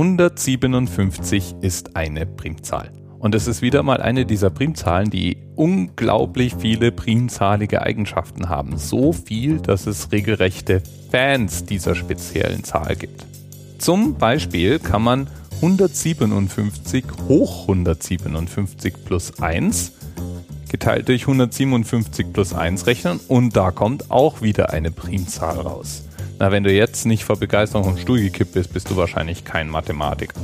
157 ist eine Primzahl. Und es ist wieder mal eine dieser Primzahlen, die unglaublich viele primzahlige Eigenschaften haben. So viel, dass es regelrechte Fans dieser speziellen Zahl gibt. Zum Beispiel kann man 157 hoch 157 plus 1 geteilt durch 157 plus 1 rechnen und da kommt auch wieder eine Primzahl raus. Na, wenn du jetzt nicht vor Begeisterung vom Stuhl gekippt bist, bist du wahrscheinlich kein Mathematiker.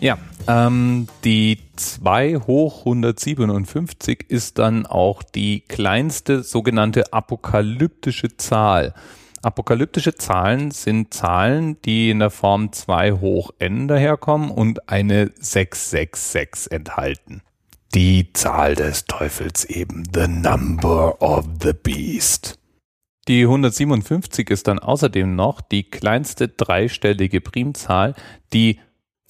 Ja, ähm, die 2 hoch 157 ist dann auch die kleinste sogenannte apokalyptische Zahl. Apokalyptische Zahlen sind Zahlen, die in der Form 2 hoch n daherkommen und eine 666 enthalten. Die Zahl des Teufels eben, the number of the beast. Die 157 ist dann außerdem noch die kleinste dreistellige Primzahl, die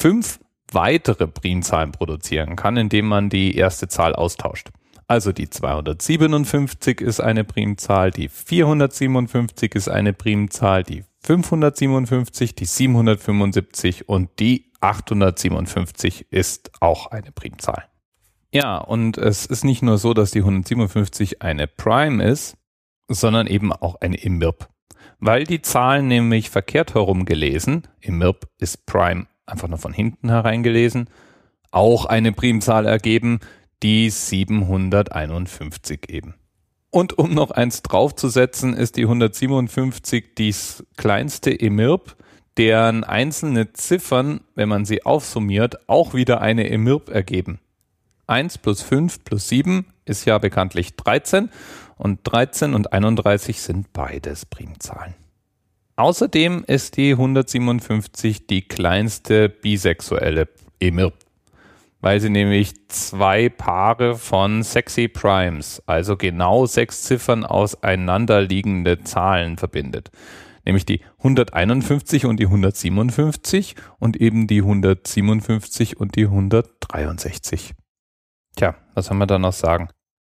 fünf weitere Primzahlen produzieren kann, indem man die erste Zahl austauscht. Also die 257 ist eine Primzahl, die 457 ist eine Primzahl, die 557, die 775 und die 857 ist auch eine Primzahl. Ja, und es ist nicht nur so, dass die 157 eine Prime ist, sondern eben auch eine IMIRP. Weil die Zahlen nämlich verkehrt herum gelesen, IMIRP ist Prime einfach nur von hinten hereingelesen, auch eine Primzahl ergeben, die 751 eben. Und um noch eins draufzusetzen, ist die 157 die kleinste EMIRP, deren einzelne Ziffern, wenn man sie aufsummiert, auch wieder eine EMIRP ergeben. 1 plus 5 plus 7 ist ja bekanntlich 13 und 13 und 31 sind beides Primzahlen. Außerdem ist die 157 die kleinste bisexuelle EMIRP, weil sie nämlich zwei Paare von sexy Primes, also genau sechs Ziffern auseinanderliegende Zahlen verbindet. Nämlich die 151 und die 157 und eben die 157 und die 163. Tja, was haben wir da noch sagen?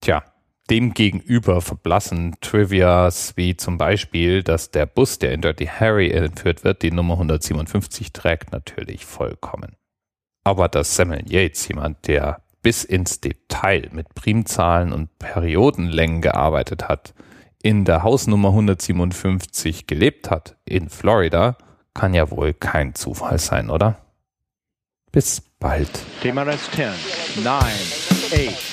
Tja, Demgegenüber verblassen Trivias wie zum Beispiel, dass der Bus, der in Dirty Harry entführt wird, die Nummer 157 trägt, natürlich vollkommen. Aber dass Samuel Yates, jemand, der bis ins Detail mit Primzahlen und Periodenlängen gearbeitet hat, in der Hausnummer 157 gelebt hat, in Florida, kann ja wohl kein Zufall sein, oder? Bis bald. TMRS 10, 9, 8,